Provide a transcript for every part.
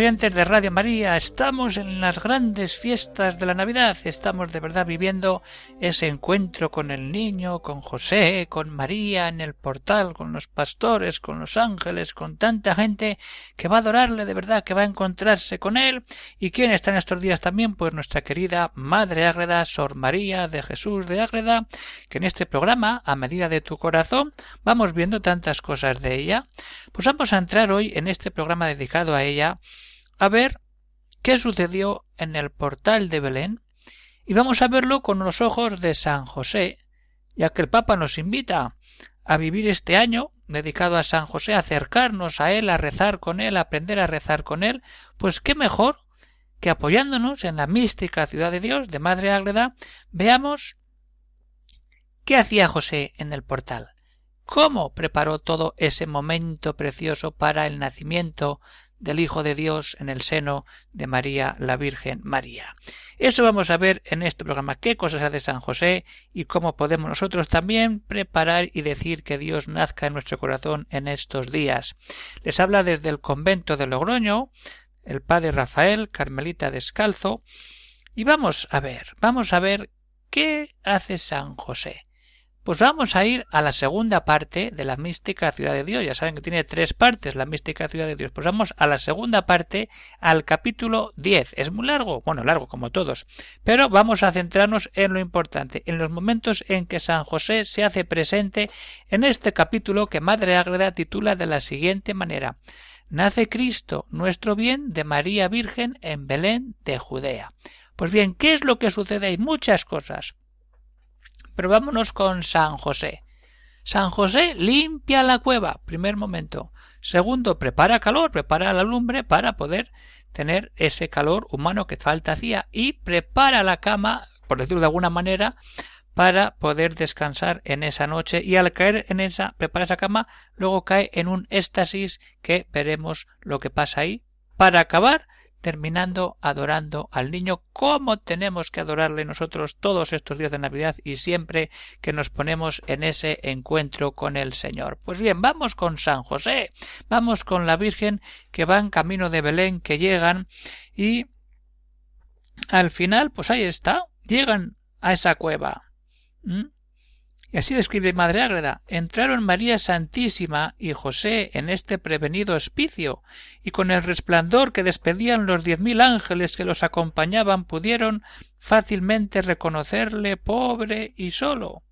Oyentes de Radio María, estamos en las grandes fiestas de la Navidad, estamos de verdad viviendo ese encuentro con el niño, con José, con María en el portal, con los pastores, con los ángeles, con tanta gente que va a adorarle de verdad, que va a encontrarse con él. ¿Y quién está en estos días también? Pues nuestra querida Madre Ágreda, Sor María de Jesús de Ágreda, que en este programa, a medida de tu corazón, vamos viendo tantas cosas de ella. Pues vamos a entrar hoy en este programa dedicado a ella a ver qué sucedió en el portal de Belén y vamos a verlo con los ojos de San José, ya que el Papa nos invita a vivir este año dedicado a San José, a acercarnos a él, a rezar con él, a aprender a rezar con él, pues qué mejor que apoyándonos en la mística ciudad de Dios de Madre Ágreda, veamos qué hacía José en el portal, cómo preparó todo ese momento precioso para el nacimiento del Hijo de Dios en el seno de María la Virgen María. Eso vamos a ver en este programa, qué cosas hace San José y cómo podemos nosotros también preparar y decir que Dios nazca en nuestro corazón en estos días. Les habla desde el convento de Logroño el padre Rafael, Carmelita Descalzo, y vamos a ver, vamos a ver qué hace San José. Pues vamos a ir a la segunda parte de la mística ciudad de Dios. Ya saben que tiene tres partes la mística ciudad de Dios. Pues vamos a la segunda parte, al capítulo 10. Es muy largo, bueno, largo como todos, pero vamos a centrarnos en lo importante, en los momentos en que San José se hace presente en este capítulo que Madre Ágreda titula de la siguiente manera. Nace Cristo, nuestro bien, de María Virgen en Belén de Judea. Pues bien, ¿qué es lo que sucede? Hay muchas cosas. Pero vámonos con San José. San José limpia la cueva, primer momento. Segundo, prepara calor, prepara la lumbre para poder tener ese calor humano que falta hacía y prepara la cama, por decirlo de alguna manera, para poder descansar en esa noche y al caer en esa, prepara esa cama, luego cae en un éxtasis que veremos lo que pasa ahí, para acabar terminando adorando al niño como tenemos que adorarle nosotros todos estos días de Navidad y siempre que nos ponemos en ese encuentro con el Señor. Pues bien, vamos con San José, vamos con la Virgen que va en camino de Belén, que llegan y al final, pues ahí está, llegan a esa cueva. Y así describe Madre Ágreda entraron María Santísima y José en este prevenido hospicio, y con el resplandor que despedían los diez mil ángeles que los acompañaban pudieron fácilmente reconocerle pobre y solo.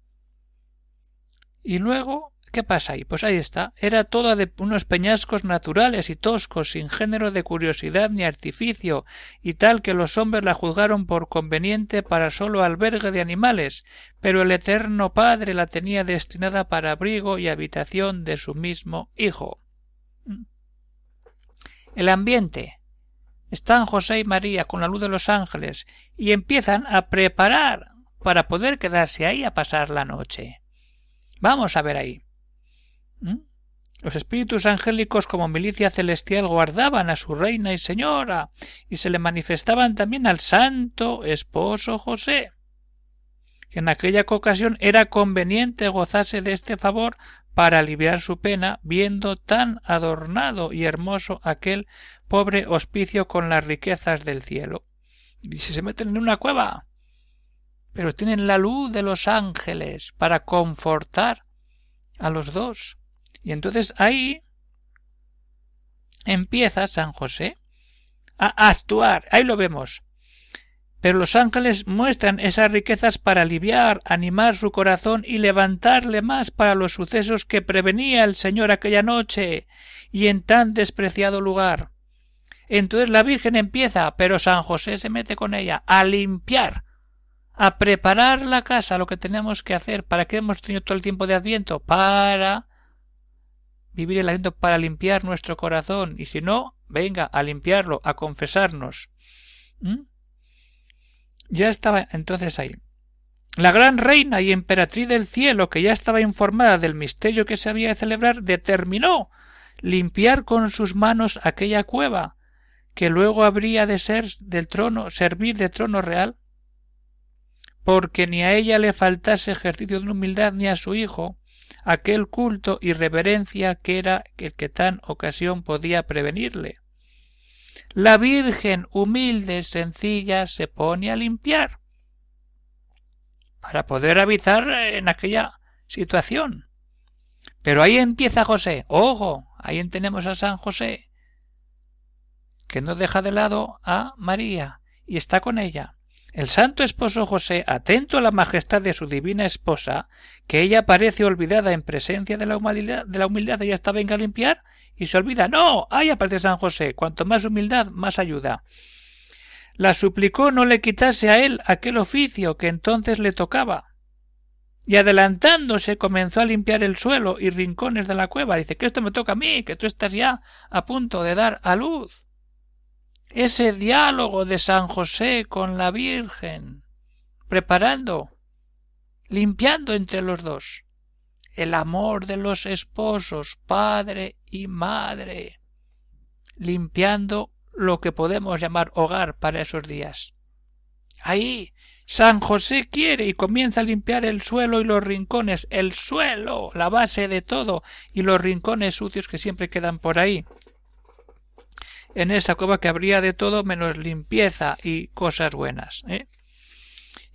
Y luego ¿Qué pasa ahí? Pues ahí está. Era todo de unos peñascos naturales y toscos, sin género de curiosidad ni artificio, y tal que los hombres la juzgaron por conveniente para solo albergue de animales, pero el Eterno Padre la tenía destinada para abrigo y habitación de su mismo Hijo. El ambiente. Están José y María con la luz de los ángeles y empiezan a preparar para poder quedarse ahí a pasar la noche. Vamos a ver ahí. ¿Mm? Los espíritus angélicos como milicia celestial guardaban a su reina y señora, y se le manifestaban también al santo esposo José, que en aquella ocasión era conveniente gozase de este favor para aliviar su pena, viendo tan adornado y hermoso aquel pobre hospicio con las riquezas del cielo. Y si se meten en una cueva, pero tienen la luz de los ángeles para confortar a los dos y entonces ahí empieza San José a actuar. Ahí lo vemos. Pero los ángeles muestran esas riquezas para aliviar, animar su corazón y levantarle más para los sucesos que prevenía el Señor aquella noche y en tan despreciado lugar. Entonces la Virgen empieza, pero San José se mete con ella, a limpiar, a preparar la casa, lo que tenemos que hacer. ¿Para qué hemos tenido todo el tiempo de Adviento? Para vivir el aliento para limpiar nuestro corazón y si no, venga a limpiarlo, a confesarnos. ¿Mm? Ya estaba entonces ahí. La gran reina y emperatriz del cielo, que ya estaba informada del misterio que se había de celebrar, determinó limpiar con sus manos aquella cueva, que luego habría de ser del trono, servir de trono real, porque ni a ella le faltase ejercicio de humildad ni a su hijo, aquel culto y reverencia que era el que tan ocasión podía prevenirle. La Virgen humilde, sencilla, se pone a limpiar para poder habitar en aquella situación. Pero ahí empieza José. Ojo, ahí tenemos a San José, que no deja de lado a María y está con ella. El santo esposo José, atento a la majestad de su divina esposa, que ella parece olvidada en presencia de la humildad, de la humildad ella está venga a limpiar, y se olvida. No, ahí aparece San José. Cuanto más humildad, más ayuda. La suplicó no le quitase a él aquel oficio que entonces le tocaba. Y adelantándose comenzó a limpiar el suelo y rincones de la cueva. Dice que esto me toca a mí, que tú estás ya a punto de dar a luz. Ese diálogo de San José con la Virgen, preparando, limpiando entre los dos el amor de los esposos, padre y madre, limpiando lo que podemos llamar hogar para esos días. Ahí San José quiere y comienza a limpiar el suelo y los rincones, el suelo, la base de todo, y los rincones sucios que siempre quedan por ahí. En esa cueva que habría de todo menos limpieza y cosas buenas. ¿eh?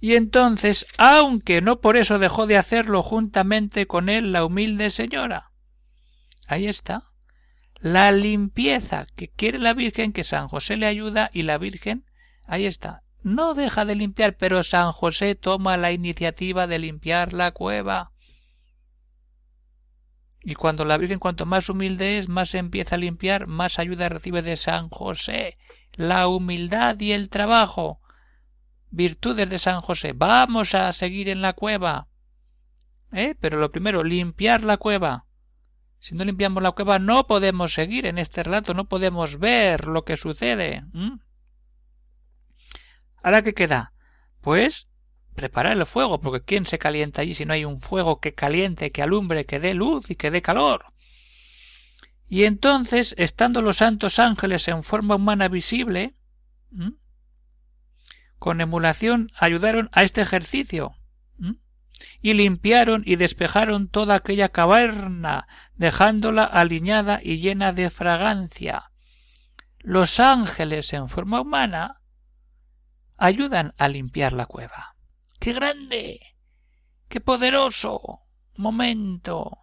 y entonces, aunque no por eso dejó de hacerlo juntamente con él la humilde señora. Ahí está. La limpieza que quiere la Virgen, que San José le ayuda y la Virgen, ahí está. No deja de limpiar, pero San José toma la iniciativa de limpiar la cueva. Y cuando la Virgen cuanto más humilde es, más empieza a limpiar, más ayuda recibe de San José. La humildad y el trabajo virtudes de San José. Vamos a seguir en la cueva. ¿Eh? Pero lo primero, limpiar la cueva. Si no limpiamos la cueva, no podemos seguir en este relato, no podemos ver lo que sucede. ¿Ahora qué queda? Pues preparar el fuego, porque ¿quién se calienta allí si no hay un fuego que caliente, que alumbre, que dé luz y que dé calor? Y entonces, estando los santos ángeles en forma humana visible, con emulación ayudaron a este ejercicio y limpiaron y despejaron toda aquella caverna, dejándola aliñada y llena de fragancia. Los ángeles en forma humana ayudan a limpiar la cueva. ¡Qué grande! ¡Qué poderoso! momento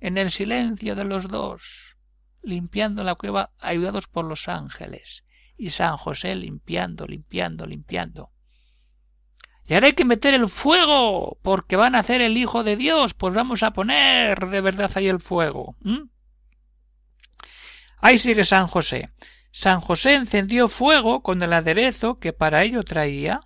en el silencio de los dos, limpiando la cueva ayudados por los ángeles y San José limpiando, limpiando, limpiando. Y ahora hay que meter el fuego, porque van a hacer el Hijo de Dios, pues vamos a poner de verdad ahí el fuego. Ahí sigue San José. San José encendió fuego con el aderezo que para ello traía.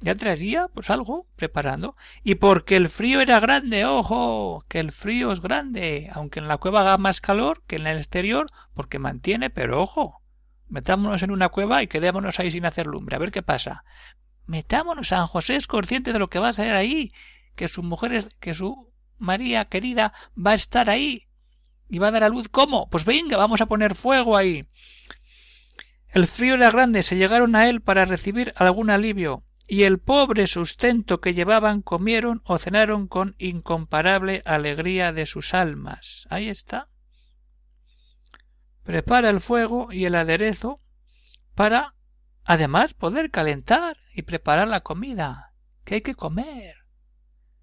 Ya traería, pues algo, preparando. Y porque el frío era grande, ojo, que el frío es grande, aunque en la cueva haga más calor que en el exterior, porque mantiene, pero ojo, Metámonos en una cueva y quedémonos ahí sin hacer lumbre, a ver qué pasa. Metámonos, San José es consciente de lo que va a ser ahí, que su mujer, que su María querida va a estar ahí y va a dar a luz. ¿Cómo? Pues venga, vamos a poner fuego ahí. El frío era grande, se llegaron a él para recibir algún alivio, y el pobre sustento que llevaban comieron o cenaron con incomparable alegría de sus almas. Ahí está. Prepara el fuego y el aderezo para además poder calentar y preparar la comida que hay que comer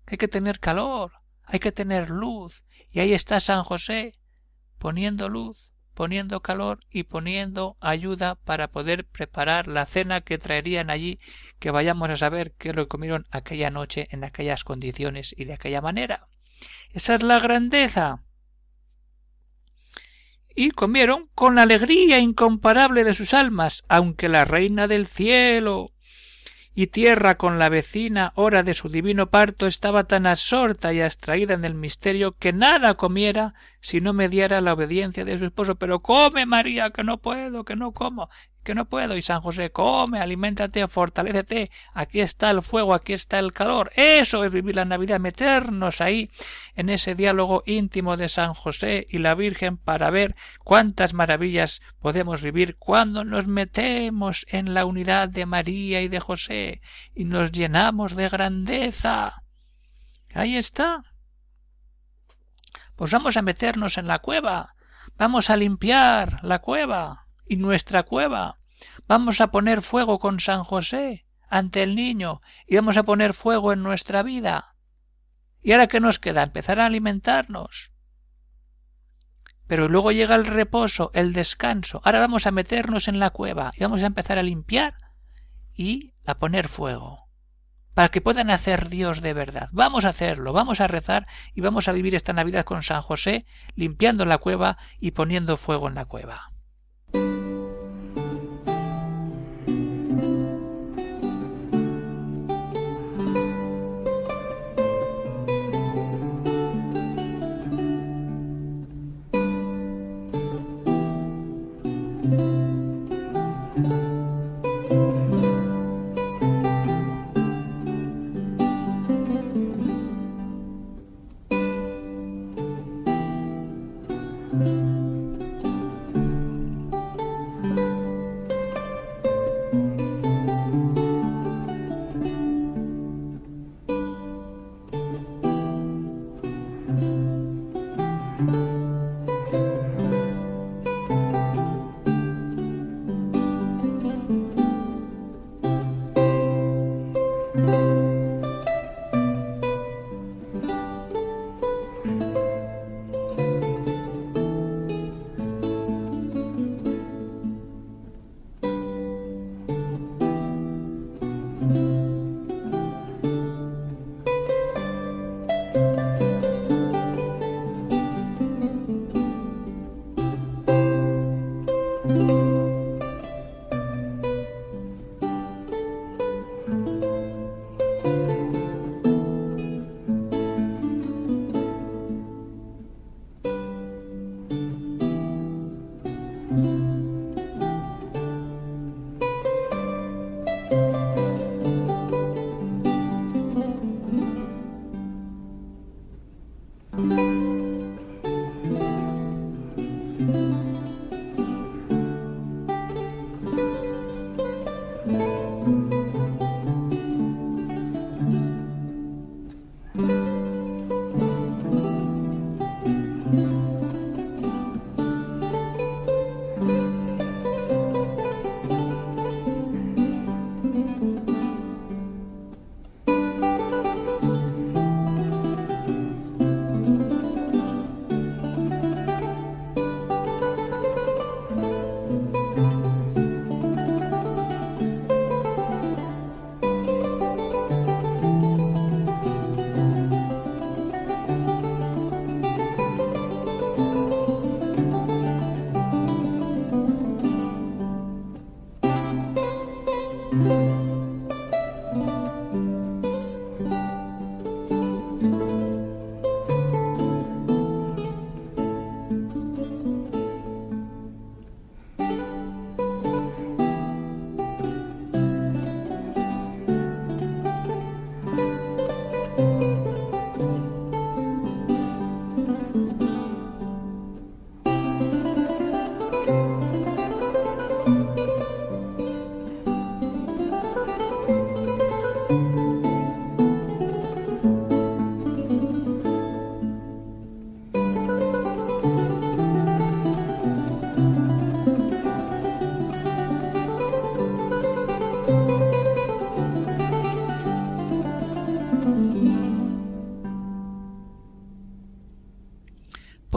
que hay que tener calor hay que tener luz. Y ahí está San José poniendo luz poniendo calor y poniendo ayuda para poder preparar la cena que traerían allí que vayamos a saber qué lo comieron aquella noche en aquellas condiciones y de aquella manera. Esa es la grandeza. Y comieron con la alegría incomparable de sus almas, aunque la reina del cielo y tierra con la vecina hora de su divino parto estaba tan absorta y abstraída en el misterio que nada comiera si no mediara la obediencia de su esposo. Pero come, María, que no puedo, que no como, que no puedo. Y San José, come, aliméntate, fortalécete. Aquí está el fuego, aquí está el calor. Eso es vivir la Navidad, meternos ahí en ese diálogo íntimo de San José y la Virgen para ver cuántas maravillas podemos vivir cuando nos metemos en la unidad de María y de José y nos llenamos de grandeza. Ahí está. Pues vamos a meternos en la cueva, vamos a limpiar la cueva y nuestra cueva, vamos a poner fuego con San José ante el niño y vamos a poner fuego en nuestra vida. ¿Y ahora qué nos queda? Empezar a alimentarnos. Pero luego llega el reposo, el descanso. Ahora vamos a meternos en la cueva y vamos a empezar a limpiar y a poner fuego para que puedan hacer Dios de verdad. Vamos a hacerlo, vamos a rezar y vamos a vivir esta Navidad con San José, limpiando la cueva y poniendo fuego en la cueva.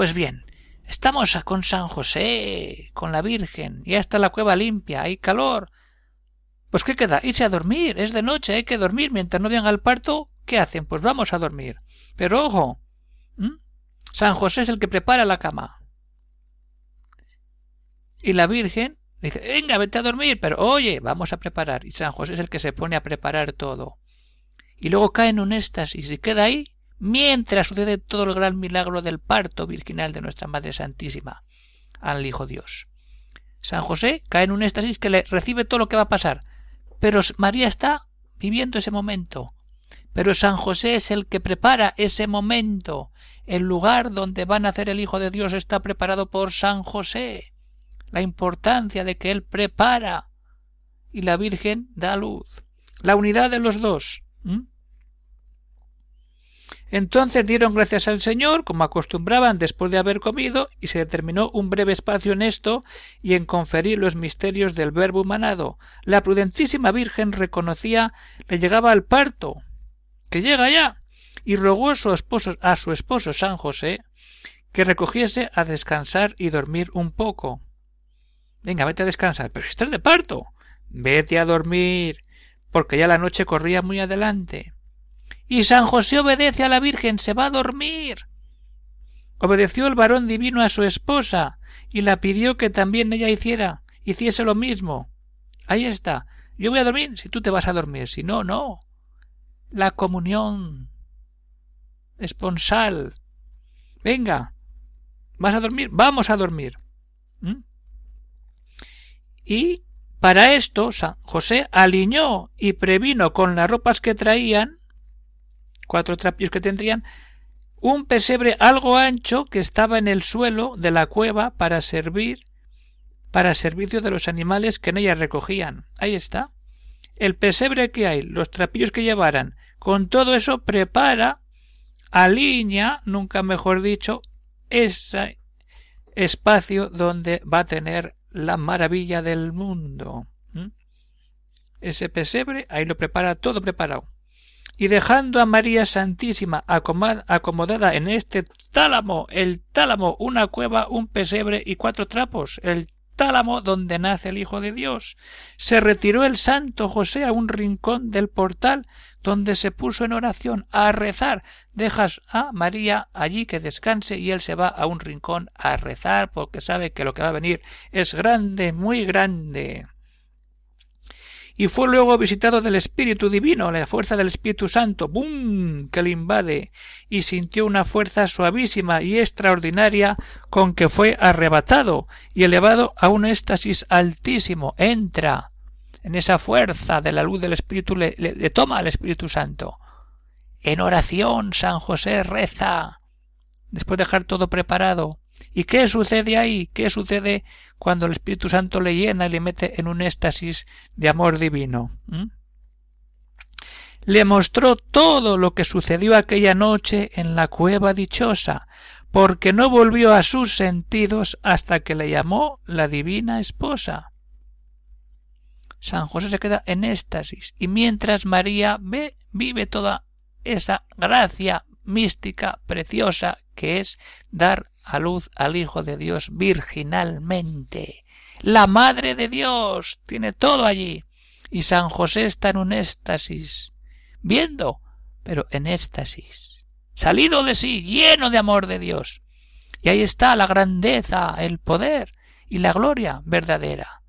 Pues bien, estamos con San José, con la Virgen, ya está la cueva limpia, hay calor. Pues ¿qué queda? Irse a dormir, es de noche, hay que dormir. Mientras no venga el parto, ¿qué hacen? Pues vamos a dormir. Pero ojo, San José es el que prepara la cama. Y la Virgen dice, venga, vete a dormir, pero oye, vamos a preparar. Y San José es el que se pone a preparar todo. Y luego cae en un éxtasis y queda ahí mientras sucede todo el gran milagro del parto virginal de nuestra Madre Santísima al Hijo Dios. San José cae en un éxtasis que le recibe todo lo que va a pasar, pero María está viviendo ese momento. Pero San José es el que prepara ese momento. El lugar donde va a nacer el Hijo de Dios está preparado por San José. La importancia de que Él prepara y la Virgen da luz. La unidad de los dos. Entonces dieron gracias al Señor, como acostumbraban después de haber comido, y se determinó un breve espacio en esto y en conferir los misterios del Verbo humanado. La prudentísima Virgen reconocía le llegaba al parto, que llega ya, y rogó a su esposo, a su esposo San José que recogiese a descansar y dormir un poco. Venga, vete a descansar, pero si estás de parto, vete a dormir, porque ya la noche corría muy adelante. Y San José obedece a la Virgen, se va a dormir. Obedeció el varón divino a su esposa y la pidió que también ella hiciera, hiciese lo mismo. Ahí está. Yo voy a dormir si tú te vas a dormir, si no, no. La comunión esponsal. Venga, ¿vas a dormir? Vamos a dormir. ¿Mm? Y para esto San José aliñó y previno con las ropas que traían cuatro trapios que tendrían, un pesebre algo ancho que estaba en el suelo de la cueva para servir para servicio de los animales que en ella recogían. Ahí está. El pesebre que hay, los trapillos que llevaran, con todo eso prepara, alinea, nunca mejor dicho, ese espacio donde va a tener la maravilla del mundo. ¿Mm? Ese pesebre, ahí lo prepara todo preparado y dejando a María Santísima acomodada en este tálamo, el tálamo, una cueva, un pesebre y cuatro trapos, el tálamo donde nace el Hijo de Dios. Se retiró el santo José a un rincón del portal donde se puso en oración a rezar. Dejas a María allí que descanse y él se va a un rincón a rezar porque sabe que lo que va a venir es grande, muy grande y fue luego visitado del Espíritu Divino, la fuerza del Espíritu Santo, ¡bum! que le invade, y sintió una fuerza suavísima y extraordinaria con que fue arrebatado y elevado a un éxtasis altísimo. Entra en esa fuerza de la luz del Espíritu, le, le toma al Espíritu Santo. En oración, San José reza, después de dejar todo preparado, ¿Y qué sucede ahí? ¿Qué sucede cuando el Espíritu Santo le llena y le mete en un éxtasis de amor divino? ¿Mm? Le mostró todo lo que sucedió aquella noche en la cueva dichosa, porque no volvió a sus sentidos hasta que le llamó la divina esposa. San José se queda en éxtasis, y mientras María ve, vive toda esa gracia mística, preciosa, que es dar a luz al Hijo de Dios virginalmente. La Madre de Dios tiene todo allí. Y San José está en un éxtasis, viendo, pero en éxtasis, salido de sí, lleno de amor de Dios. Y ahí está la grandeza, el poder y la gloria verdadera.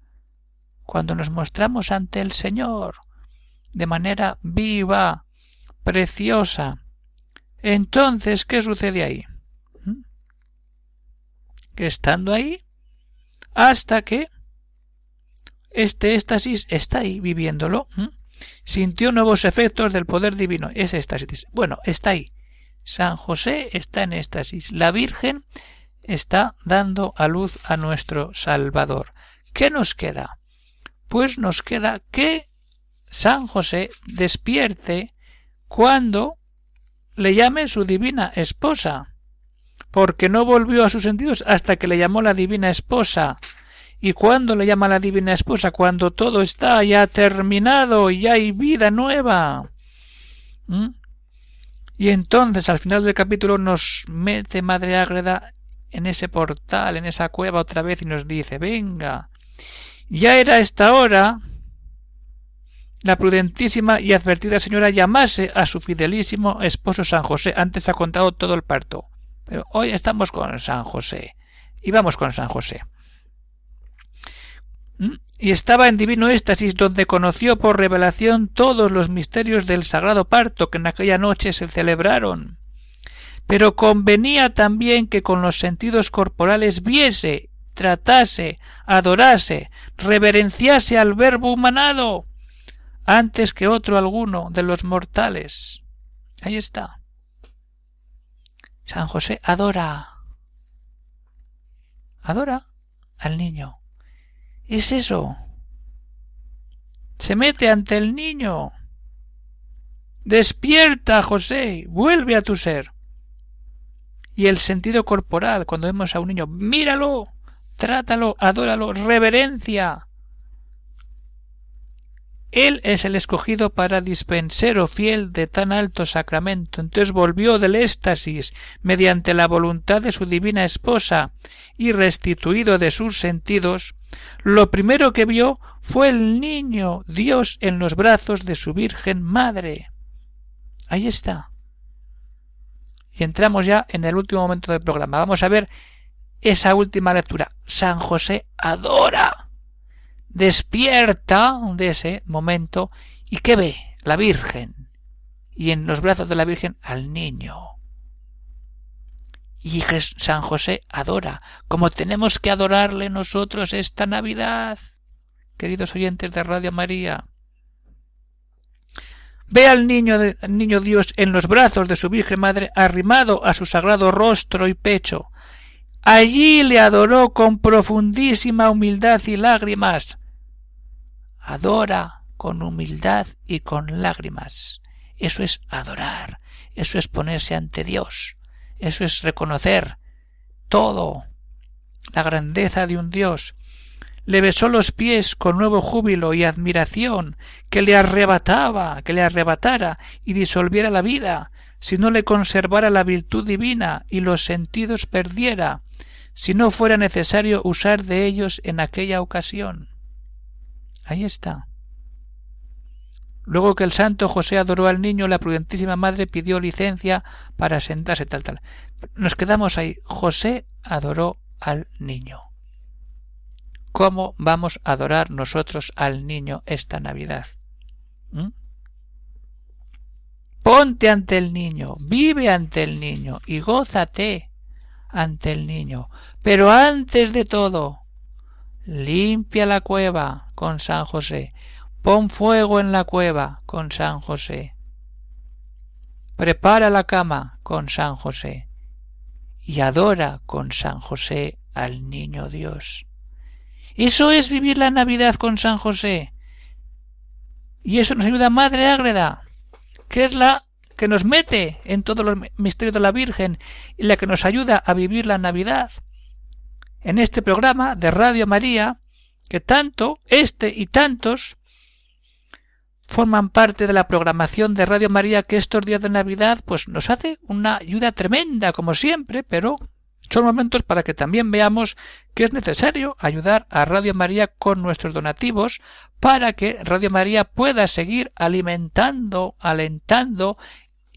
Cuando nos mostramos ante el Señor de manera viva, preciosa, entonces, ¿qué sucede ahí? Que estando ahí hasta que este éxtasis está ahí viviéndolo. Sintió nuevos efectos del poder divino. Es éxtasis. Bueno, está ahí. San José está en éxtasis. La Virgen está dando a luz a nuestro Salvador. ¿Qué nos queda? Pues nos queda que San José despierte cuando le llame su divina esposa porque no volvió a sus sentidos hasta que le llamó la divina esposa. ¿Y cuándo le llama la divina esposa? Cuando todo está ya terminado y hay vida nueva. ¿Mm? Y entonces al final del capítulo nos mete Madre Ágreda en ese portal, en esa cueva otra vez y nos dice venga. Ya era esta hora la prudentísima y advertida señora llamase a su fidelísimo esposo San José. Antes ha contado todo el parto. Pero hoy estamos con San José. Y vamos con San José. ¿Mm? Y estaba en divino éxtasis donde conoció por revelación todos los misterios del sagrado parto que en aquella noche se celebraron. pero convenía también que con los sentidos corporales viese, tratase, adorase, reverenciase al Verbo humanado, antes que otro alguno de los mortales. Ahí está. San José adora. Adora al niño. Es eso. Se mete ante el niño. Despierta, José. Vuelve a tu ser. Y el sentido corporal, cuando vemos a un niño, míralo, trátalo, adóralo, reverencia. Él es el escogido para dispensero fiel de tan alto sacramento. Entonces volvió del éxtasis mediante la voluntad de su divina esposa y restituido de sus sentidos, lo primero que vio fue el niño Dios en los brazos de su Virgen Madre. Ahí está. Y entramos ya en el último momento del programa. Vamos a ver esa última lectura. San José adora despierta de ese momento y ¿qué ve? La Virgen. Y en los brazos de la Virgen al niño. Y San José adora, como tenemos que adorarle nosotros esta Navidad, queridos oyentes de Radio María. Ve al niño, de, niño Dios en los brazos de su Virgen Madre arrimado a su sagrado rostro y pecho. Allí le adoró con profundísima humildad y lágrimas, adora con humildad y con lágrimas. Eso es adorar, eso es ponerse ante Dios, eso es reconocer todo, la grandeza de un Dios. Le besó los pies con nuevo júbilo y admiración, que le arrebataba, que le arrebatara y disolviera la vida, si no le conservara la virtud divina y los sentidos perdiera, si no fuera necesario usar de ellos en aquella ocasión. Ahí está. Luego que el santo José adoró al niño, la prudentísima madre pidió licencia para sentarse tal tal. Nos quedamos ahí. José adoró al niño. ¿Cómo vamos a adorar nosotros al niño esta Navidad? ¿Mm? Ponte ante el niño, vive ante el niño y gózate ante el niño. Pero antes de todo, limpia la cueva con San José, pon fuego en la cueva con San José, prepara la cama con San José y adora con San José al niño Dios. Eso es vivir la Navidad con San José. Y eso nos ayuda Madre Ágreda, que es la que nos mete en todos los misterios de la Virgen y la que nos ayuda a vivir la Navidad en este programa de Radio María que tanto, este y tantos, forman parte de la programación de Radio María que estos días de Navidad pues nos hace una ayuda tremenda como siempre, pero son momentos para que también veamos que es necesario ayudar a Radio María con nuestros donativos para que Radio María pueda seguir alimentando, alentando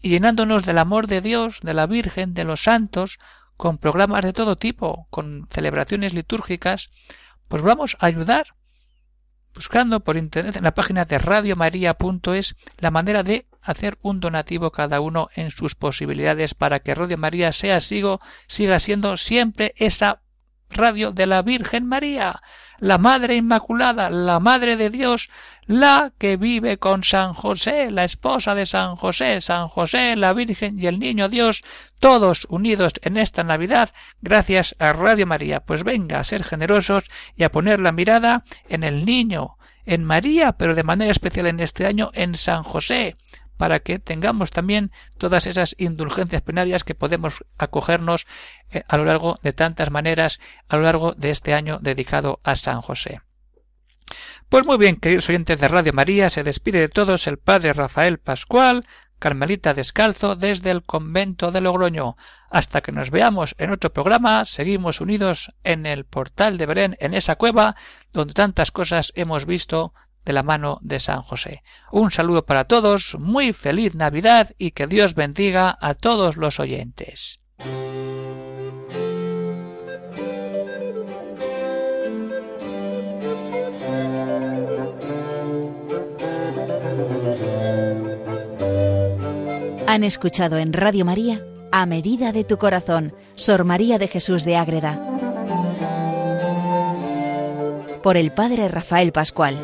y llenándonos del amor de Dios, de la Virgen, de los santos, con programas de todo tipo, con celebraciones litúrgicas, pues vamos a ayudar buscando por internet en la página de radiomaria.es la manera de hacer un donativo cada uno en sus posibilidades para que Radio María sea sigo, siga siendo siempre esa radio de la Virgen María, la Madre Inmaculada, la Madre de Dios, la que vive con San José, la esposa de San José, San José, la Virgen y el Niño Dios, todos unidos en esta Navidad, gracias a Radio María. Pues venga a ser generosos y a poner la mirada en el niño, en María, pero de manera especial en este año en San José, para que tengamos también todas esas indulgencias penarias que podemos acogernos eh, a lo largo de tantas maneras a lo largo de este año dedicado a San José. Pues muy bien, queridos oyentes de Radio María, se despide de todos el padre Rafael Pascual, Carmelita Descalzo, desde el convento de Logroño. Hasta que nos veamos en otro programa, seguimos unidos en el portal de Belén, en esa cueva donde tantas cosas hemos visto de la mano de San José. Un saludo para todos, muy feliz Navidad y que Dios bendiga a todos los oyentes. Han escuchado en Radio María A medida de tu corazón, Sor María de Jesús de Ágreda. Por el Padre Rafael Pascual.